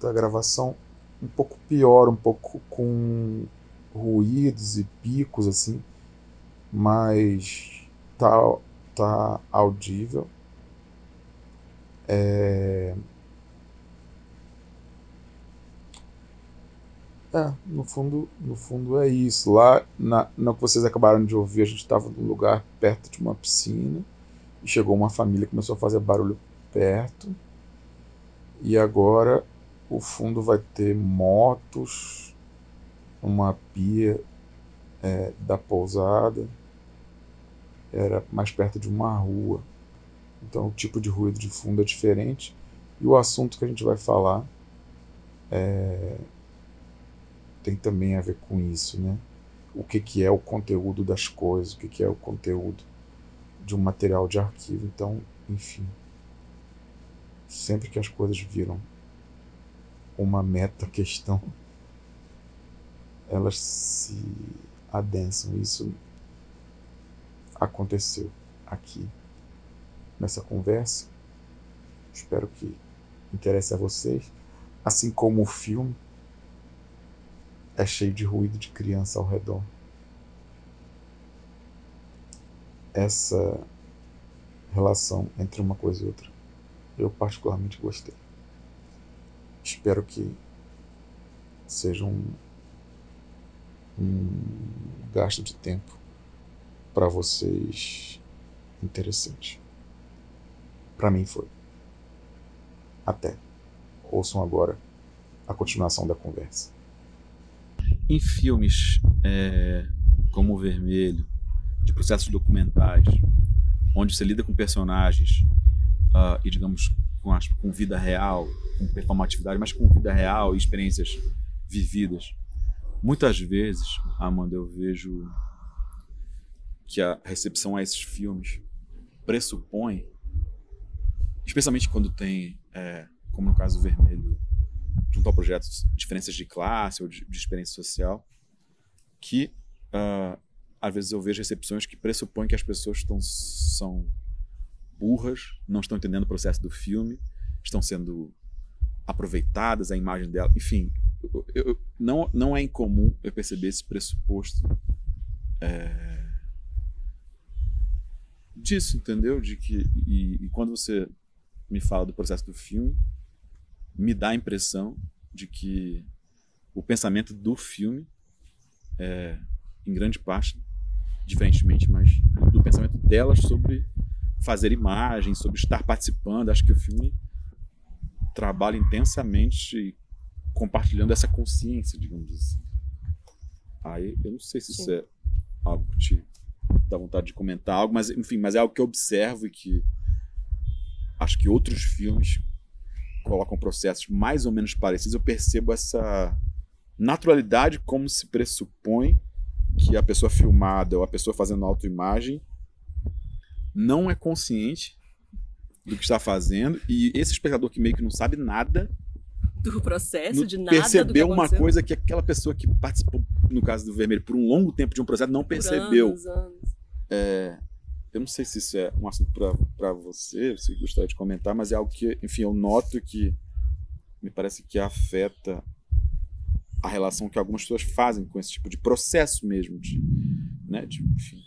da gravação um pouco pior, um pouco com ruídos e picos assim, mas tá, tá audível. É... é, no fundo, no fundo é isso. Lá, na, no que vocês acabaram de ouvir, a gente estava num lugar perto de uma piscina e chegou uma família começou a fazer barulho perto. E agora o fundo vai ter motos, uma pia é, da pousada. Era mais perto de uma rua. Então o tipo de ruído de fundo é diferente. E o assunto que a gente vai falar é, tem também a ver com isso, né? O que, que é o conteúdo das coisas, o que, que é o conteúdo de um material de arquivo. Então, enfim, sempre que as coisas viram uma meta questão, elas se adensam. Isso aconteceu aqui nessa conversa. Espero que interesse a vocês. Assim como o filme é cheio de ruído de criança ao redor. Essa relação entre uma coisa e outra eu particularmente gostei. Espero que seja um, um gasto de tempo para vocês interessante. Para mim foi. Até. Ouçam agora a continuação da conversa. Em filmes é, como o Vermelho, de processos documentais, onde você lida com personagens uh, e, digamos, com, as, com vida real, com performatividade, mas com vida real e experiências vividas. Muitas vezes, Amanda, eu vejo que a recepção a esses filmes pressupõe, especialmente quando tem, é, como no caso Vermelho, junto ao projeto diferenças de classe ou de, de experiência social, que uh, às vezes eu vejo recepções que pressupõem que as pessoas estão, são burras, não estão entendendo o processo do filme, estão sendo aproveitadas a imagem dela. Enfim, eu, eu, não, não é incomum eu perceber esse pressuposto é, disso, entendeu? De que e, e, quando você me fala do processo do filme, me dá a impressão de que o pensamento do filme é, em grande parte, diferentemente, mas do pensamento delas sobre fazer imagens, sobre estar participando. Acho que o filme trabalha intensamente compartilhando essa consciência, digamos assim. Aí eu não sei se Sim. isso é algo que te dá vontade de comentar algo, mas enfim, mas é algo que eu observo e que acho que outros filmes colocam processos mais ou menos parecidos. Eu percebo essa naturalidade como se pressupõe que a pessoa filmada ou a pessoa fazendo autoimagem não é consciente do que está fazendo e esse espectador que meio que não sabe nada do processo, de nada percebeu uma coisa que aquela pessoa que participou, no caso do Vermelho, por um longo tempo de um processo não percebeu. Anos, anos. É, eu não sei se isso é um assunto para você, se gostaria de comentar, mas é algo que, enfim, eu noto que me parece que afeta a relação que algumas pessoas fazem com esse tipo de processo mesmo, de, né, de, enfim,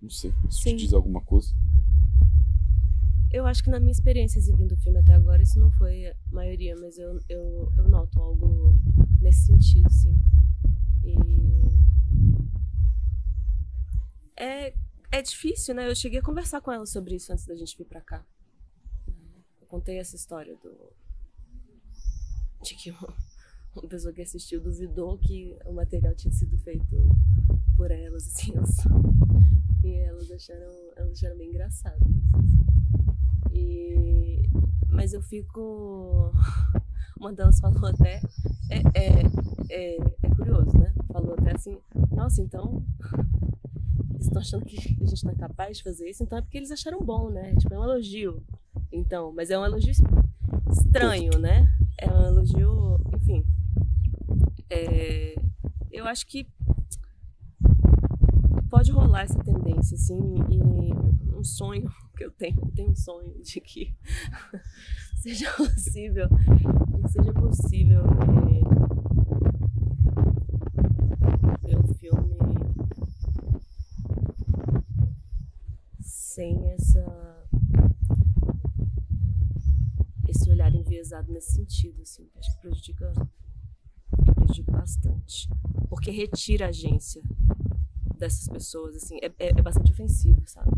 não sei, se te diz alguma coisa. Eu acho que na minha experiência exibindo o filme até agora, isso não foi a maioria, mas eu, eu, eu noto algo nesse sentido, sim. E. É, é difícil, né? Eu cheguei a conversar com ela sobre isso antes da gente vir pra cá. Eu contei essa história do. de que uma pessoa que assistiu duvidou que o material tinha sido feito por elas, assim, só e elas acharam, elas acharam bem engraçado. E, mas eu fico. Uma delas falou até. É, é, é, é curioso, né? Falou até assim: nossa, então. Eles estão achando que a gente não é capaz de fazer isso, então é porque eles acharam bom, né? Tipo, é um elogio. Então, mas é um elogio estranho, né? É um elogio, enfim. É, eu acho que pode rolar essa tendência, assim, e um sonho que eu tenho. Eu tenho um sonho de que seja possível, que seja possível é, ver um filme sem essa esse olhar enviesado nesse sentido, assim, acho que prejudica, prejudica bastante, porque retira a agência dessas pessoas, assim, é, é, é bastante ofensivo, sabe?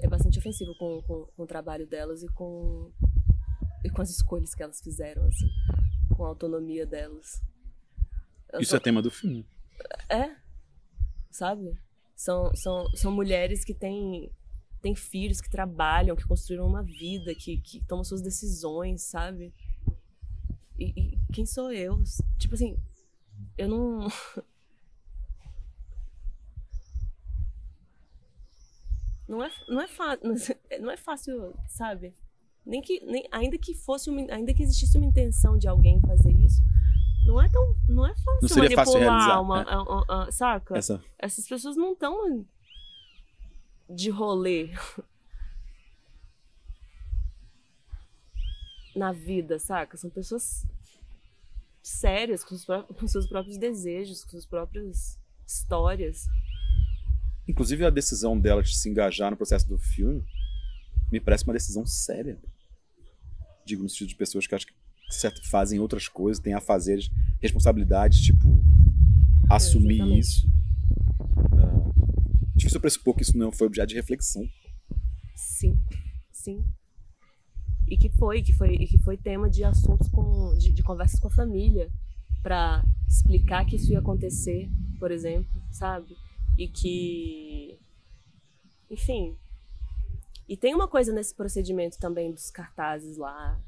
É bastante ofensivo com, com, com, o trabalho delas e com e com as escolhas que elas fizeram, assim, com a autonomia delas. Isso é tema do filme. é, sabe? São, são, são mulheres que têm, têm filhos, que trabalham, que construíram uma vida, que, que tomam suas decisões, sabe? E, e quem sou eu? Tipo assim, eu não. Não é, não é, fa- não é fácil, sabe? Nem que, nem, ainda que fosse uma, ainda que existisse uma intenção de alguém fazer isso, não é tão, não é fácil Não seria fácil manipular realizar, uma, né? a- a- a- saca? Essa, Essas pessoas não estão de rolê na vida, saca? São pessoas sérias, com, com seus próprios desejos, com suas próprias histórias. inclusive a decisão dela de se engajar no processo do filme me parece uma decisão séria. Digo no sentido de pessoas que acho que certo, fazem outras coisas, têm afazeres, responsabilidades, tipo assumir isso. Difícil pressupor que isso não foi objeto de reflexão. Sim, sim. E que foi, que foi, que foi tema de assuntos com, de, de conversas com a família para explicar que isso ia acontecer, por exemplo, sabe? E que, enfim. E tem uma coisa nesse procedimento também dos cartazes lá,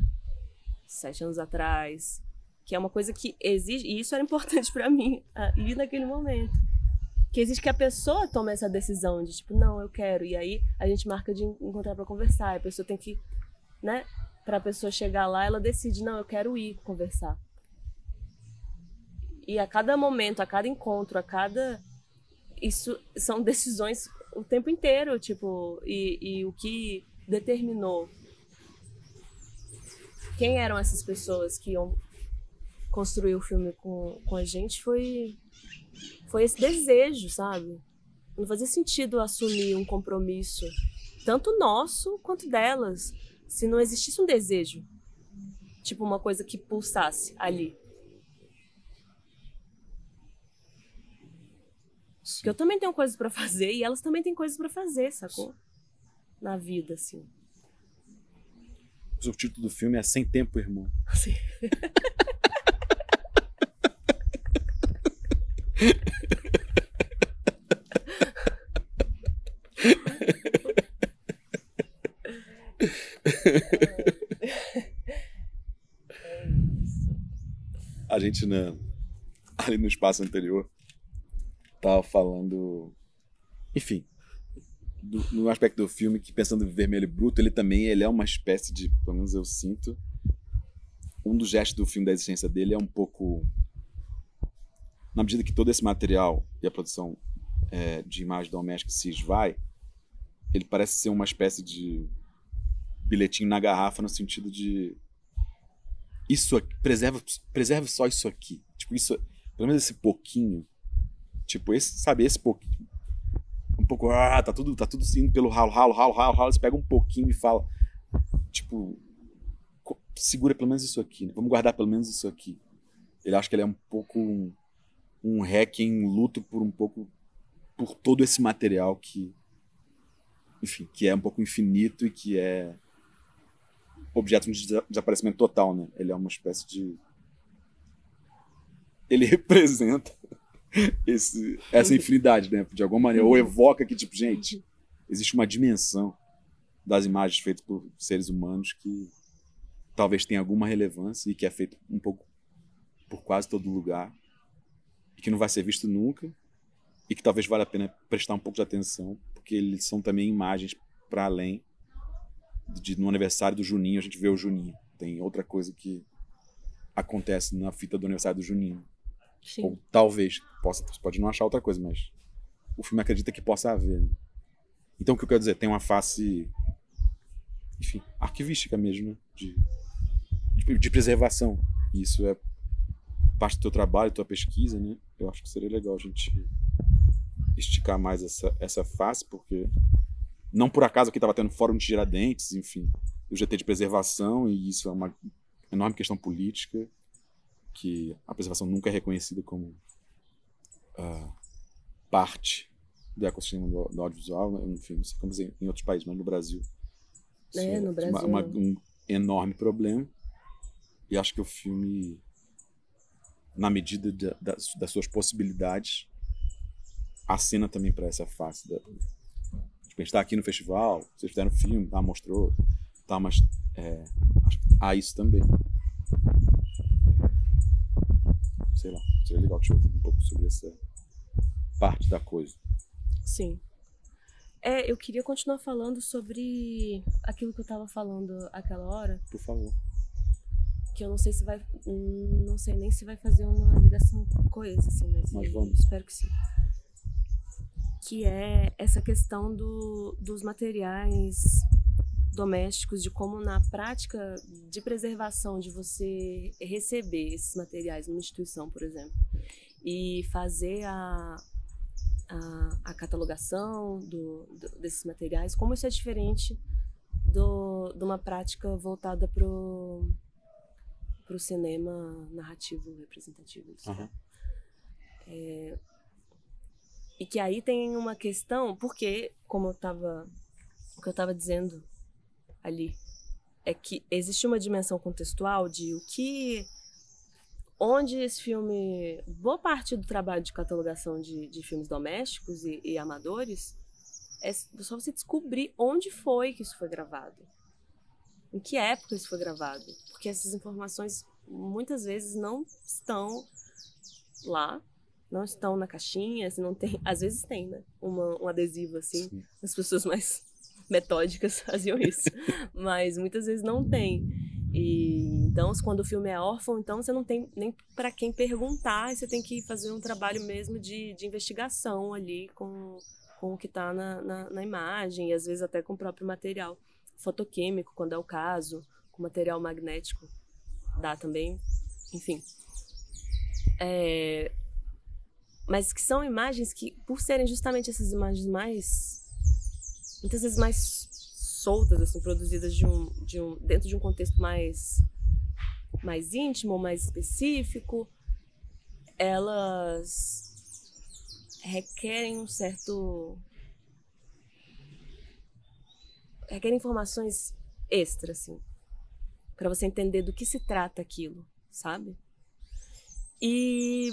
sete anos atrás, que é uma coisa que exige, e isso era importante para mim ir naquele momento que existe que a pessoa tome essa decisão de tipo, não, eu quero. E aí a gente marca de encontrar pra conversar. A pessoa tem que, né? Pra pessoa chegar lá, ela decide, não, eu quero ir conversar. E a cada momento, a cada encontro, a cada. Isso são decisões o tempo inteiro, tipo, e, e o que determinou quem eram essas pessoas que iam construir o filme com, com a gente foi foi esse desejo, sabe? Não fazia sentido assumir um compromisso, tanto nosso quanto delas, se não existisse um desejo. Tipo, uma coisa que pulsasse ali. Porque eu também tenho coisas pra fazer e elas também têm coisas pra fazer, sacou? Na vida, assim. O título do filme é Sem Tempo, Irmão. Assim. A gente, na, ali no espaço anterior, tava falando. Enfim. do- no aspecto do filme, que pensando em vermelho bruto, ele também ele é uma espécie de. Pelo menos eu sinto. Um dos gestos do filme da existência dele é um pouco. Na medida que todo esse material e a produção é, de imagem doméstica se esvai, ele parece ser uma espécie de bilhetinho na garrafa no sentido de isso aqui, preserva, preserve só isso aqui. Tipo, isso, pelo menos esse pouquinho. Tipo, esse, sabe, esse pouquinho. Um pouco, ah, tá tudo, tá tudo indo pelo ralo, ralo, ralo, ralo, ralo. Você pega um pouquinho e fala, tipo, segura pelo menos isso aqui, né? Vamos guardar pelo menos isso aqui. Ele acha que ele é um pouco um, hack em luto por um pouco, por todo esse material que, enfim, que é um pouco infinito e que é objeto de desa- desaparecimento total, né? Ele é uma espécie de. Ele representa esse, essa infinidade, né? De alguma maneira. Ou evoca que, tipo, gente, existe uma dimensão das imagens feitas por seres humanos que talvez tenha alguma relevância e que é feito um pouco por quase todo lugar e que não vai ser visto nunca e que talvez valha a pena prestar um pouco de atenção porque eles são também imagens para além de, no aniversário do Juninho a gente vê o Juninho. Tem outra coisa que acontece na fita do aniversário do Juninho. Sim. Ou talvez possa, você pode não achar outra coisa, mas o filme acredita que possa haver. né? Então, o que eu quero dizer? Tem uma face, enfim, arquivística mesmo, né? de, de, de preservação. E isso é parte do teu trabalho, tua pesquisa, né? Eu acho que seria legal a gente esticar mais essa, essa face, porque não por acaso aqui estava tendo fórum de Giradentes, enfim, o GT de preservação, e isso é uma enorme questão política, que a preservação nunca é reconhecida como uh, parte do ecossistema do, do, audiovisual, né? enfim, não sei como dizer em outros países, mas no Brasil. É, no Brasil. Uma, uma, um enorme problema. E acho que o filme, na medida de, das, das suas possibilidades, acena também para essa face da, tipo, a gente está aqui no festival, vocês fizeram filme, tá, mostrou, tá, mas é, acho que há isso também. Sei lá, seria legal te ouvir um pouco sobre essa parte da coisa. Sim. É, eu queria continuar falando sobre aquilo que eu estava falando aquela hora. Por favor. Que eu não sei se vai. Não sei nem se vai fazer uma ligação coesa, assim, mas, mas vamos. espero que sim que é essa questão do, dos materiais domésticos, de como na prática de preservação, de você receber esses materiais numa instituição, por exemplo, e fazer a, a, a catalogação do, do, desses materiais, como isso é diferente do, de uma prática voltada para o cinema narrativo representativo. Uhum. É, e que aí tem uma questão, porque, como eu estava o que eu estava dizendo ali, é que existe uma dimensão contextual de o que onde esse filme, boa parte do trabalho de catalogação de, de filmes domésticos e, e, amadores, é só você descobrir onde foi que isso foi gravado. Em que época isso foi gravado. Porque essas informações muitas vezes não estão lá não estão na caixinha, se não tem, às vezes tem, né? Uma, um adesivo assim, Sim. as pessoas mais metódicas faziam isso, mas muitas vezes não tem. E então, quando o filme é órfão, então você não tem nem para quem perguntar, você tem que fazer um trabalho mesmo de, de investigação ali com, com o que está na, na, na imagem, e às vezes até com o próprio material fotoquímico, quando é o caso, com material magnético, dá também, enfim. É, mas que são imagens que, por serem justamente essas imagens mais. muitas vezes mais soltas, assim, produzidas de um, de um, dentro de um contexto mais, mais íntimo, mais específico, elas requerem um certo. Requerem informações extras, assim, para você entender do que se trata aquilo, sabe? E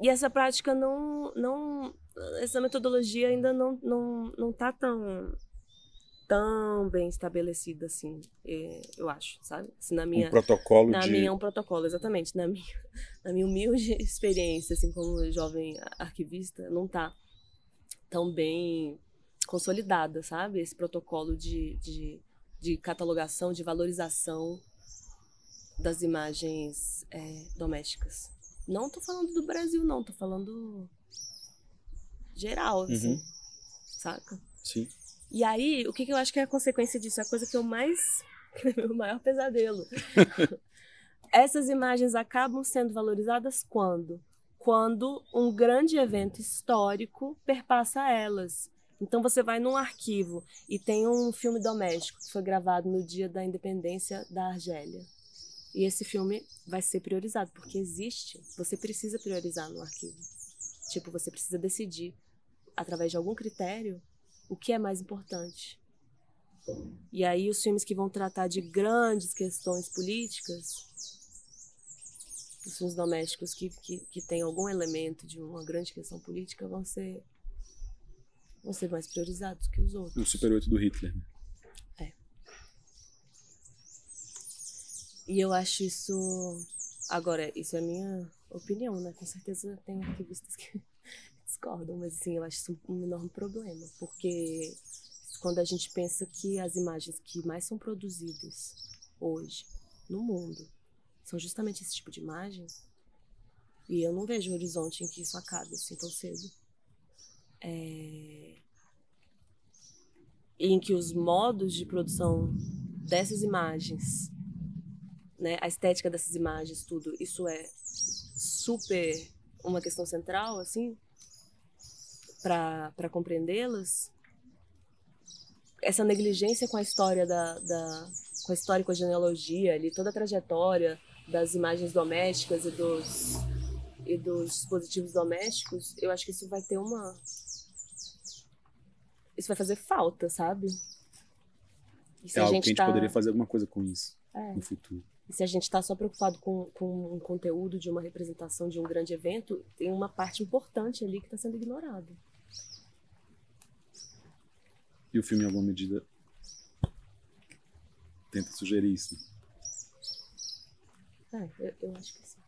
e essa prática não, não essa metodologia ainda não não não está tão tão bem estabelecida assim, eu acho, sabe? Assim, na minha um protocolo na de... minha um protocolo exatamente, na minha na minha humilde experiência assim como jovem arquivista, não está tão bem consolidada, sabe? Esse protocolo de, de, de catalogação, de valorização das imagens é, domésticas. Não tô falando do Brasil, não, tô falando geral, assim. Uhum. Saca? Sim. E aí, o que, que eu acho que é a consequência disso? É a coisa que eu mais. É meu maior pesadelo. Essas imagens acabam sendo valorizadas quando? Quando um grande evento histórico perpassa elas. Então você vai num arquivo e tem um filme doméstico que foi gravado no dia da independência da Argélia. E esse filme vai ser priorizado, porque existe. Você precisa priorizar no arquivo. Tipo, você precisa decidir, através de algum critério, o que é mais importante. E aí, os filmes que vão tratar de grandes questões políticas, os filmes domésticos que, que, que têm algum elemento de uma grande questão política, vão ser, vão ser mais priorizados que os outros. O Super 8 do Hitler. Né? E eu acho isso. Agora, isso é minha opinião, né? Com certeza tem arquivistas que discordam, mas assim, eu acho isso um enorme problema, porque quando a gente pensa que as imagens que mais são produzidas hoje no mundo são justamente esse tipo de imagem, e eu não vejo um horizonte em que isso acabe assim tão cedo. É... em que os modos de produção dessas imagens, né, a estética dessas imagens, tudo, isso é super uma questão central, assim, para compreendê-las. Essa negligência com a história da, da com a história, com a genealogia, ali, toda a trajetória das imagens domésticas e dos e dos dispositivos domésticos, eu acho que isso vai ter uma isso vai fazer falta, sabe? E se É a algo gente que a gente tá- poderia fazer alguma coisa com isso É. no futuro. E se a gente está só preocupado com, com um conteúdo de uma representação de um grande evento, tem uma parte importante ali que está sendo ignorada. E o filme, em alguma medida, tenta sugerir isso. É, eu, eu acho que sim.